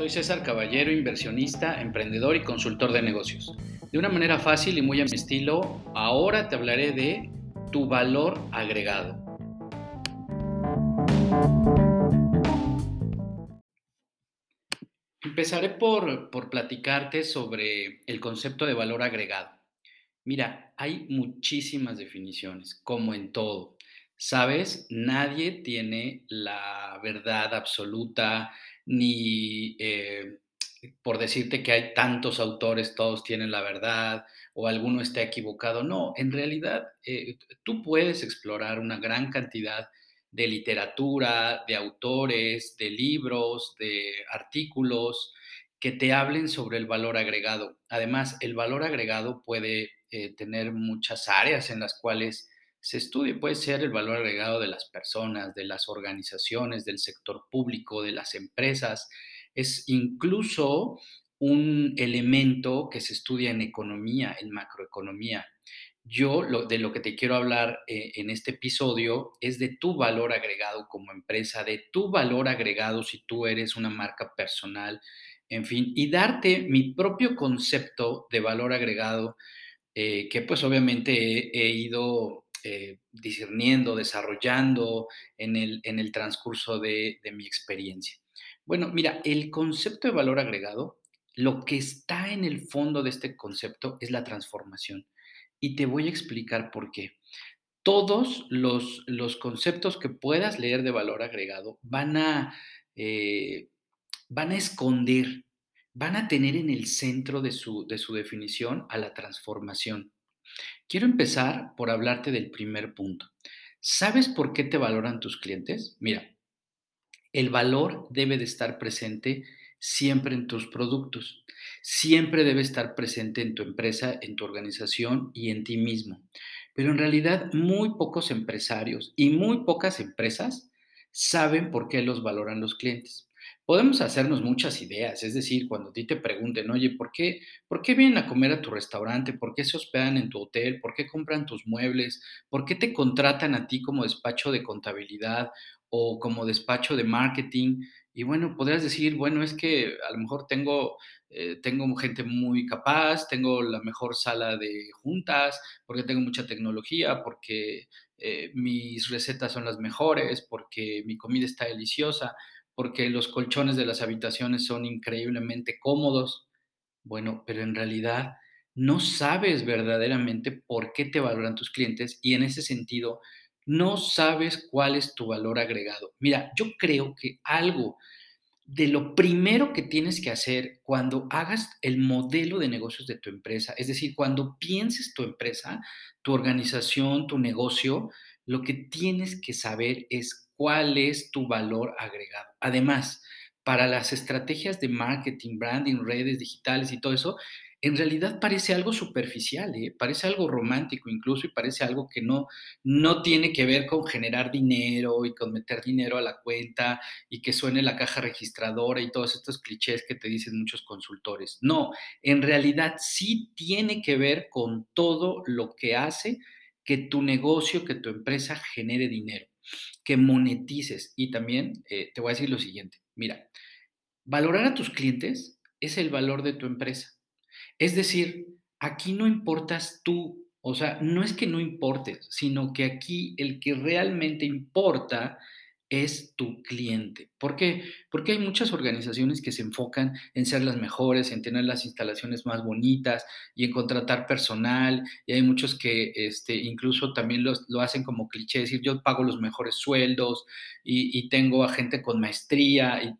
Soy César Caballero, inversionista, emprendedor y consultor de negocios. De una manera fácil y muy a mi estilo, ahora te hablaré de tu valor agregado. Empezaré por, por platicarte sobre el concepto de valor agregado. Mira, hay muchísimas definiciones, como en todo. Sabes, nadie tiene la verdad absoluta, ni eh, por decirte que hay tantos autores, todos tienen la verdad o alguno está equivocado. No, en realidad eh, tú puedes explorar una gran cantidad de literatura, de autores, de libros, de artículos que te hablen sobre el valor agregado. Además, el valor agregado puede eh, tener muchas áreas en las cuales se estudie. Puede ser el valor agregado de las personas, de las organizaciones, del sector público, de las empresas. Es incluso un elemento que se estudia en economía, en macroeconomía. Yo de lo que te quiero hablar eh, en este episodio es de tu valor agregado como empresa, de tu valor agregado si tú eres una marca personal, en fin, y darte mi propio concepto de valor agregado eh, que pues obviamente he ido eh, discerniendo, desarrollando en el, en el transcurso de, mi experiencia. Bueno, mira, el concepto de valor agregado, lo que está en el fondo de este concepto es la transformación. Y te voy a explicar por qué. Todos los, los conceptos que puedas leer de valor agregado van a, eh, van a esconder, van a tener en el centro de su, de su definición a la transformación. Quiero empezar por hablarte del primer punto. ¿Sabes por qué te valoran tus clientes? Mira, el valor debe de estar presente siempre en tus productos. Siempre debe estar presente en tu empresa, en tu organización y en ti mismo. Pero en realidad muy pocos empresarios y muy pocas empresas saben por qué los valoran los clientes podemos hacernos muchas ideas, es decir, cuando a ti te pregunten, oye, ¿por qué, ¿por qué vienen a comer a tu restaurante? ¿Por qué se hospedan en tu hotel? ¿Por qué compran tus muebles? ¿Por qué te contratan a ti como despacho de contabilidad o como despacho de marketing? Y bueno, podrías decir, bueno, es que a lo mejor tengo, eh, tengo gente muy capaz, tengo la mejor sala de juntas, porque tengo mucha tecnología, porque eh, mis recetas son las mejores, porque mi comida está deliciosa porque los colchones de las habitaciones son increíblemente cómodos. Bueno, pero en realidad no sabes verdaderamente por qué te valoran tus clientes y en ese sentido no sabes cuál es tu valor agregado. Mira, yo creo que algo de lo primero que tienes que hacer cuando hagas el modelo de negocios de tu empresa, es decir, cuando pienses tu empresa, tu organización, tu negocio, lo que tienes que saber es cuál es tu valor agregado. Además, para las estrategias de marketing, branding, redes digitales y todo eso, en realidad parece algo superficial, ¿eh? parece algo romántico incluso y parece algo que no, no tiene que ver con generar dinero y con meter dinero a la cuenta y que suene la caja registradora y todos estos clichés que te dicen muchos consultores. No, en realidad sí tiene que ver con todo lo que hace que tu negocio, que tu empresa genere dinero que monetices. Y también eh, te voy a decir lo siguiente, mira, valorar a tus clientes es el valor de tu empresa. Es decir, aquí no importas tú, o sea, no es que no importes, sino que aquí el que realmente importa es tu cliente. ¿Por qué? Porque hay muchas organizaciones que se enfocan en ser las mejores, en tener las instalaciones más bonitas y en contratar personal. Y hay muchos que este, incluso también lo hacen como cliché, decir yo pago los mejores sueldos y, y tengo a gente con maestría. Y,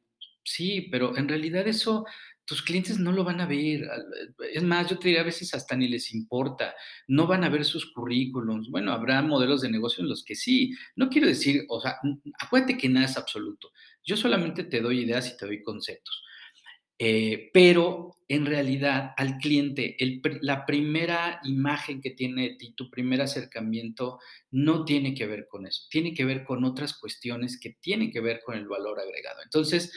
sí, pero en realidad eso tus clientes no lo van a ver. Es más, yo te diría a veces hasta ni les importa. No van a ver sus currículums. Bueno, habrá modelos de negocio en los que sí. No quiero decir, o sea, acuérdate que nada es absoluto. Yo solamente te doy ideas y te doy conceptos. Eh, pero en realidad al cliente, la primera imagen que tiene de ti, tu primer acercamiento, no tiene que ver con eso, tiene que ver con otras cuestiones que tienen que ver con el valor agregado. Entonces,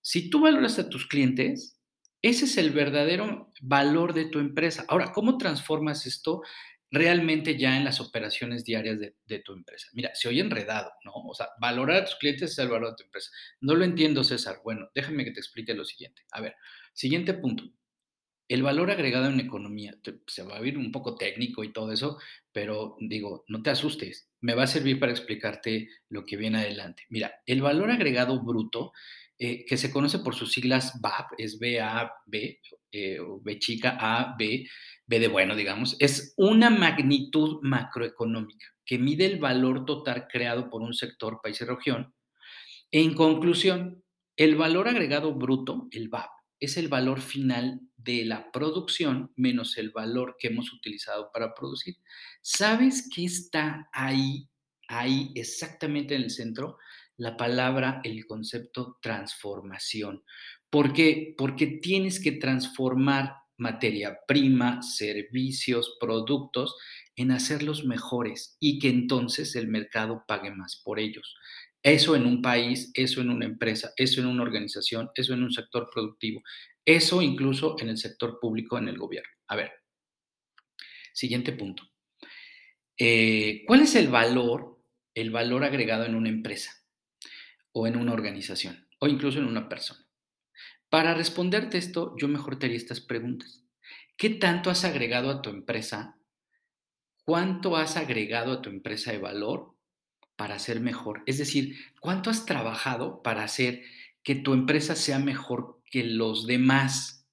si tú valoras a tus clientes, ese es el verdadero valor de tu empresa. Ahora, ¿cómo transformas esto realmente ya en las operaciones diarias de, tu empresa. Mira, se oye enredado, ¿no? O sea, valorar a tus clientes es el valor de tu empresa. No lo entiendo, César. Bueno, déjame que te explique lo siguiente. A ver, siguiente punto. El valor agregado en economía, se va a ver un poco técnico y todo eso, pero digo, no te asustes, me va a servir para explicarte lo que viene adelante. Mira, el valor agregado bruto, eh, que se conoce por sus siglas BAB, es B-A-B, eh, B chica, A, B, B de bueno, digamos, es una magnitud macroeconómica que mide el valor total creado por un sector, país y región. En conclusión, el valor agregado bruto, el BAB, es el valor final de la producción menos el valor que hemos utilizado para producir. ¿Sabes qué está ahí, ahí exactamente en el centro? La palabra, el concepto transformación. ¿Por qué? Porque tienes que transformar materia prima, servicios, productos en hacerlos mejores y que entonces el mercado pague más por ellos. Eso en un país, eso en una empresa, eso en una organización, eso en un sector productivo, eso incluso en el sector público, en el gobierno. A ver, siguiente punto. Eh, ¿Cuál es el valor, el valor agregado en una empresa o en una organización o incluso en una persona? Para responderte esto, yo mejor te haría estas preguntas. ¿Qué tanto has agregado a tu empresa? ¿Cuánto has agregado a tu empresa de valor para ser mejor? Es decir, ¿cuánto has trabajado para hacer que tu empresa sea mejor que los demás?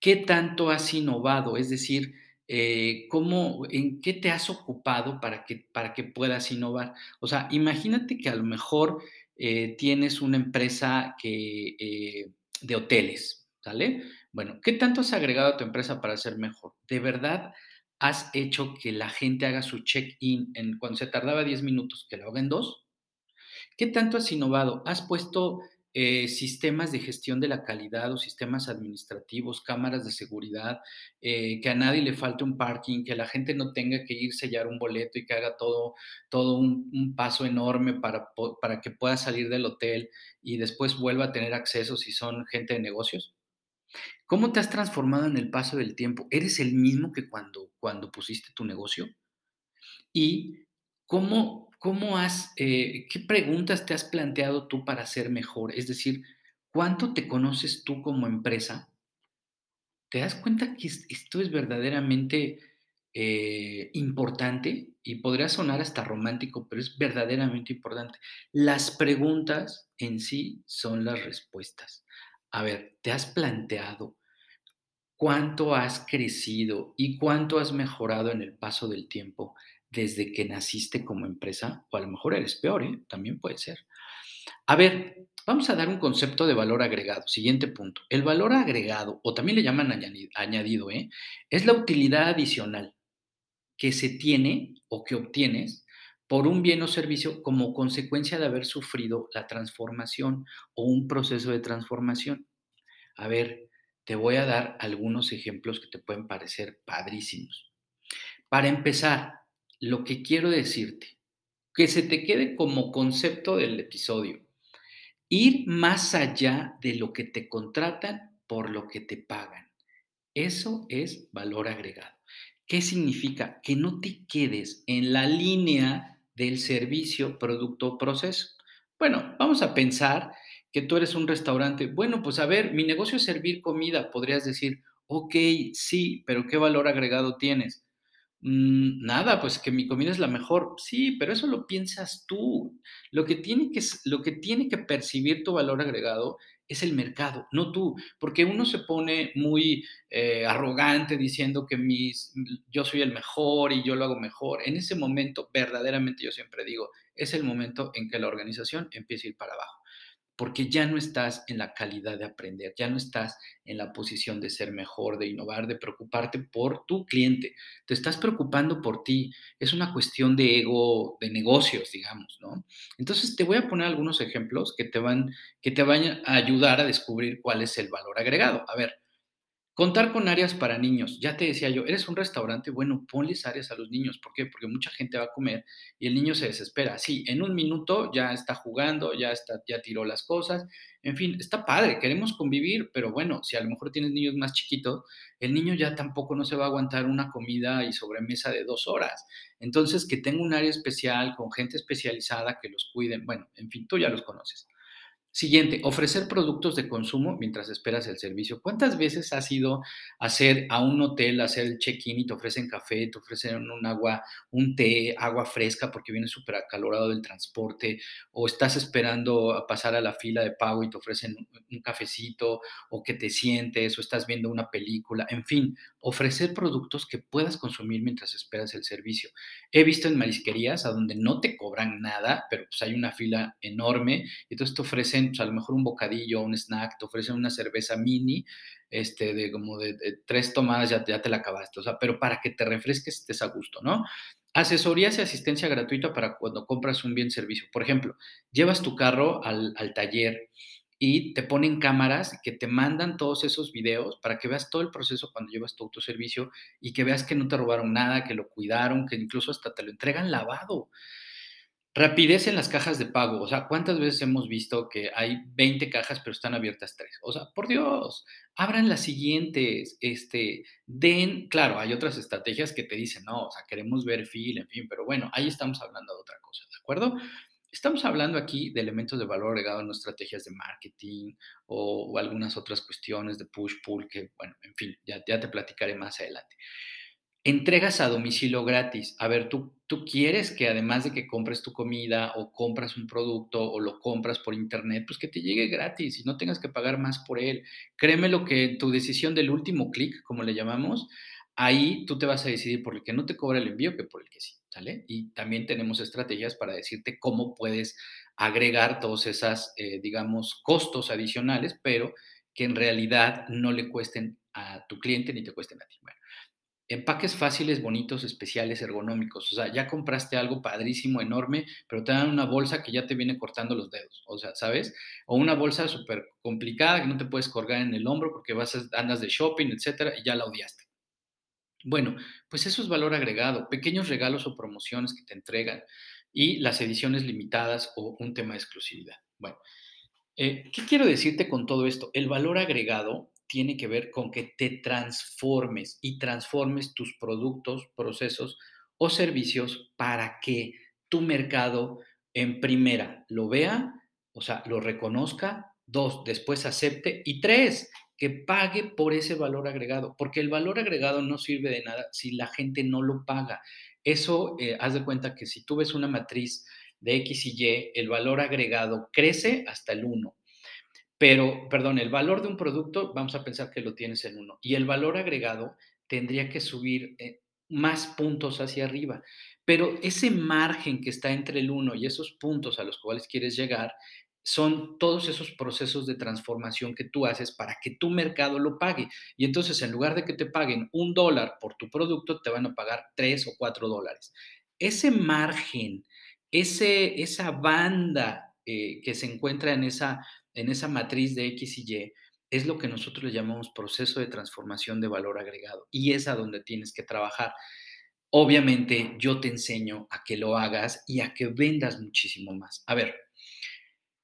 ¿Qué tanto has innovado? Es decir, eh, ¿cómo, ¿en qué te has ocupado para que, para que puedas innovar? O sea, imagínate que a lo mejor eh, tienes una empresa que, eh, de hoteles, ¿sale? Bueno, ¿qué tanto has agregado a tu empresa para ser mejor? ¿De verdad has hecho que la gente haga su check-in en, cuando se tardaba 10 minutos, que lo haga en dos? ¿Qué tanto has innovado? ¿Has puesto eh, sistemas de gestión de la calidad o sistemas administrativos, cámaras de seguridad, eh, que a nadie le falte un parking, que la gente no tenga que ir sellar un boleto y que haga todo, todo un, un, paso enorme para, para que pueda salir del hotel y después vuelva a tener acceso si son gente de negocios? ¿Cómo te has transformado en el paso del tiempo? ¿Eres el mismo que cuando, cuando pusiste tu negocio? ¿Y cómo, cómo has, eh, qué preguntas te has planteado tú para ser mejor? Es decir, ¿cuánto te conoces tú como empresa? ¿Te das cuenta que esto es verdaderamente eh, importante? Y podría sonar hasta romántico, pero es verdaderamente importante. Las preguntas en sí son las respuestas. A ver, ¿te has planteado cuánto has crecido y cuánto has mejorado en el paso del tiempo desde que naciste como empresa, o a lo mejor eres peor, ¿eh? también puede ser. A ver, vamos a dar un concepto de valor agregado. Siguiente punto. El valor agregado, o también le llaman añadido, ¿eh? es la utilidad adicional que se tiene o que obtienes por un bien o servicio como consecuencia de haber sufrido la transformación o un proceso de transformación. A ver, te voy a dar algunos ejemplos que te pueden parecer padrísimos. Para empezar, lo que quiero decirte, que se te quede como concepto del episodio, ir más allá de lo que te contratan por lo que te pagan. Eso es valor agregado. ¿Qué significa? Que no te quedes en la línea del servicio, producto proceso. Bueno, vamos a pensar que tú eres un restaurante. Bueno, pues a ver, mi negocio es servir comida. Podrías decir, ok, sí, pero ¿qué valor agregado tienes? Mm, nada, pues que mi comida es la mejor. Sí, pero eso lo piensas tú. Lo que tiene que, lo que, tiene que percibir tu valor agregado es el mercado, no tú, porque uno se pone muy eh, arrogante diciendo que mis, yo soy el mejor y yo lo hago mejor. En ese momento, verdaderamente yo siempre digo, es el momento en que la organización empieza a ir para abajo porque ya no estás en la calidad de aprender, ya no estás en la posición de ser mejor, de innovar, de preocuparte por tu cliente, te estás preocupando por ti, es una cuestión de ego, de negocios, digamos, ¿no? Entonces te voy a poner algunos ejemplos que te van, que te van a ayudar a descubrir cuál es el valor agregado. A ver, Contar con áreas para niños. Ya te decía yo, eres un restaurante, bueno, ponles áreas a los niños. ¿Por qué? Porque mucha gente va a comer y el niño se desespera. Sí, en un minuto ya está jugando, ya, está, ya tiró las cosas. En fin, está padre, queremos convivir, pero bueno, si a lo mejor tienes niños más chiquitos, el niño ya tampoco no se va a aguantar una comida y sobremesa de dos horas. Entonces, que tenga un área especial con gente especializada que los cuiden. Bueno, en fin, tú ya los conoces. Siguiente, ofrecer productos de consumo mientras esperas el servicio. ¿Cuántas veces has ido a hacer a un hotel, a hacer el check-in y te ofrecen café, te ofrecen un agua, un té, agua fresca porque viene súper acalorado del transporte, o estás esperando a pasar a la fila de pago y te ofrecen un cafecito, o que te sientes, o estás viendo una película, en fin, ofrecer productos que puedas consumir mientras esperas el servicio. He visto en marisquerías a donde no te cobran nada, pero pues hay una fila enorme y entonces te ofrecen pues, a lo mejor un bocadillo, un snack, te ofrecen una cerveza mini, este, de como de, tres tomadas ya, ya te la acabaste, o sea, pero para que te refresques estés a gusto, ¿no? Asesorías y asistencia gratuita para cuando compras un bien servicio. Por ejemplo, llevas tu carro al, al taller y te ponen cámaras que te mandan todos esos videos para que veas todo el proceso cuando llevas tu autoservicio y que veas que no te robaron nada, que lo cuidaron, que incluso hasta te lo entregan lavado. Rapidez en las cajas de pago. O sea, ¿cuántas veces hemos visto que hay 20 cajas, pero están abiertas 3? O sea, por Dios, abran las siguientes, este, den, claro, hay otras estrategias que te dicen, no, o sea, queremos ver fil, en fin, pero bueno, ahí estamos hablando de otra cosa, ¿de acuerdo? Estamos hablando aquí de elementos de valor agregado en estrategias de marketing o, algunas otras cuestiones de push-pull que, bueno, en fin, ya te platicaré más adelante. Entregas a domicilio gratis. A ver, tú, tú quieres que además de que compres tu comida o compras un producto o lo compras por internet, pues que te llegue gratis y no tengas que pagar más por él. Créeme lo que tu decisión del último clic, como le llamamos, ahí tú te vas a decidir por el que no te cobra el envío que por el que sí, ¿sale? Y también tenemos estrategias para decirte cómo puedes agregar todos esos, eh, digamos, costos adicionales, pero que en realidad no le cuesten a tu cliente ni te cuesten a ti. Bueno, empaques fáciles, bonitos, especiales, ergonómicos. O sea, ya compraste algo padrísimo, enorme, pero te dan una bolsa que ya te viene cortando los dedos. O sea, ¿sabes? O una bolsa súper complicada que no te puedes colgar en el hombro porque vas a, andas de shopping, etcétera, y ya la odiaste. Bueno, pues eso es valor agregado, pequeños regalos o promociones que te entregan y las ediciones limitadas o un tema de exclusividad. Bueno, eh, ¿qué quiero decirte con todo esto? El valor agregado tiene que ver con que te transformes y transformes tus productos, procesos o servicios para que tu mercado en primera lo vea, o sea, lo reconozca, dos, después acepte y tres, que pague por ese valor agregado, porque el valor agregado no sirve de nada si la gente no lo paga. Eso, eh, haz de cuenta que si tú ves una matriz de X y Y, el valor agregado crece hasta el 1 pero, perdón, el valor de un producto, vamos a pensar que lo tienes en uno, y el valor agregado tendría que subir eh, más puntos hacia arriba. Pero ese margen que está entre el uno y esos puntos a los cuales quieres llegar son todos esos procesos de transformación que tú haces para que tu mercado lo pague. Y entonces, en lugar de que te paguen un dólar por tu producto, te van a pagar tres o cuatro dólares. Ese margen, ese, esa banda eh, que se encuentra en esa en esa matriz de X y Y, es lo que nosotros le llamamos proceso de transformación de valor agregado y es a donde tienes que trabajar. Obviamente yo te enseño a que lo hagas y a que vendas muchísimo más. A ver,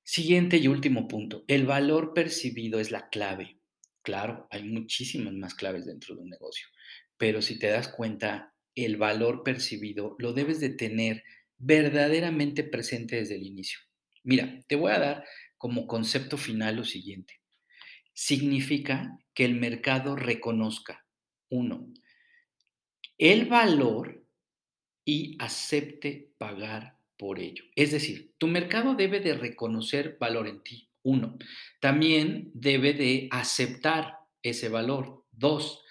siguiente y último punto, el valor percibido es la clave. Claro, hay muchísimas más claves dentro de un negocio, pero si te das cuenta, el valor percibido lo debes de tener verdaderamente presente desde el inicio. Mira, te voy a dar como concepto final lo siguiente. Significa que el mercado reconozca, uno, el valor y acepte pagar por ello. Es decir, tu mercado debe de reconocer valor en ti, uno. También debe de aceptar ese valor, dos.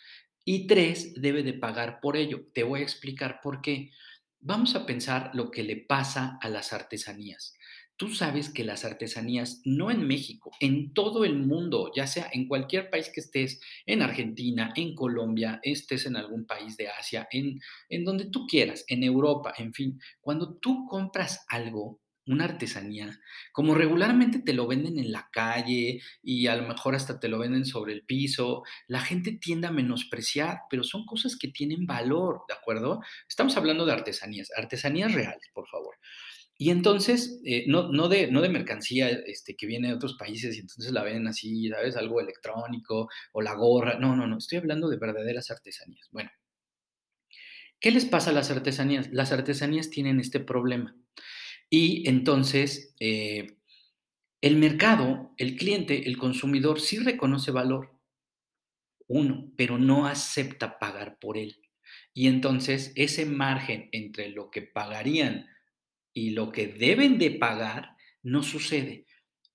Y tres, debe de pagar por ello. Te voy a explicar por qué. Vamos a pensar lo que le pasa a las artesanías. Tú sabes que las artesanías, no en México, en todo el mundo, ya sea en cualquier país que estés, en Argentina, en Colombia, estés en algún país de Asia, en, en donde tú quieras, en Europa, en fin, cuando tú compras algo, una artesanía, como regularmente te lo venden en la calle y a lo mejor hasta te lo venden sobre el piso, la gente tiende a menospreciar, pero son cosas que tienen valor, ¿de acuerdo? Estamos hablando de artesanías, artesanías reales, por favor. Y entonces, eh, no, no, de, no de mercancía este, que viene de otros países y entonces la ven así, ¿sabes? Algo electrónico o la gorra. No, no, no, estoy hablando de verdaderas artesanías. Bueno, ¿qué les pasa a las artesanías? Las artesanías tienen este problema. Y entonces, eh, el mercado, el cliente, el consumidor sí reconoce valor, uno, pero no acepta pagar por él. Y entonces ese margen entre lo que pagarían y lo que deben de pagar no sucede.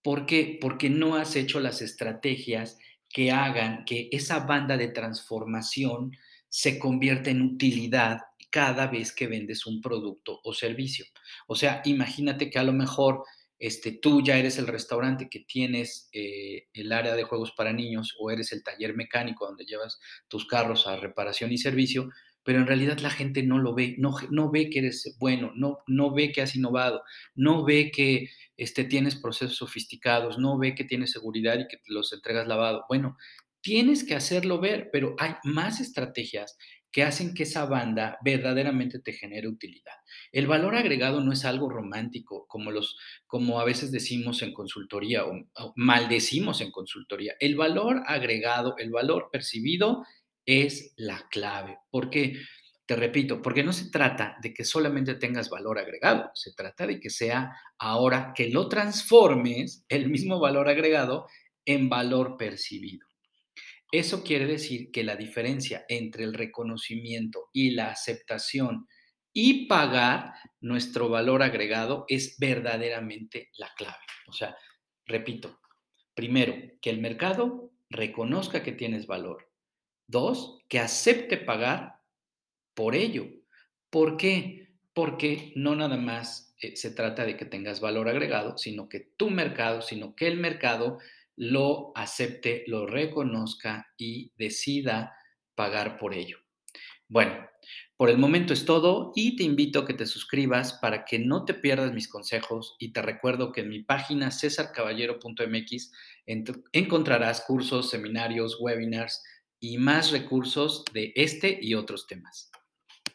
¿Por qué? Porque no has hecho las estrategias que hagan que esa banda de transformación se convierta en utilidad cada vez que vendes un producto o servicio. O sea, imagínate que a lo mejor este, tú ya eres el restaurante que tienes eh, el área de juegos para niños o eres el taller mecánico donde llevas tus carros a reparación y servicio, pero en realidad la gente no lo ve, no, no ve que eres bueno, no, no ve que has innovado, no ve que este, tienes procesos sofisticados, no ve que tienes seguridad y que los entregas lavado. Bueno, tienes que hacerlo ver, pero hay más estrategias que hacen que esa banda verdaderamente te genere utilidad. El valor agregado no es algo romántico, como, los, como a veces decimos en consultoría o, o maldecimos en consultoría. El valor agregado, el valor percibido es la clave. ¿Por qué? Te repito, porque no se trata de que solamente tengas valor agregado, se trata de que sea ahora que lo transformes el mismo valor agregado en valor percibido. Eso quiere decir que la diferencia entre el reconocimiento y la aceptación y pagar nuestro valor agregado es verdaderamente la clave. O sea, repito, primero, que el mercado reconozca que tienes valor Dos, que acepte pagar por ello. ¿Por qué? Porque no nada más eh, se trata de que tengas valor agregado, sino que tu mercado, sino que el mercado lo acepte, lo reconozca y decida pagar por ello. Bueno, por el momento es todo y te invito a que te suscribas para que no te pierdas mis consejos y te recuerdo que en mi página cesarcaballero.mx encontrarás cursos, seminarios, webinars, y más recursos de este y otros temas.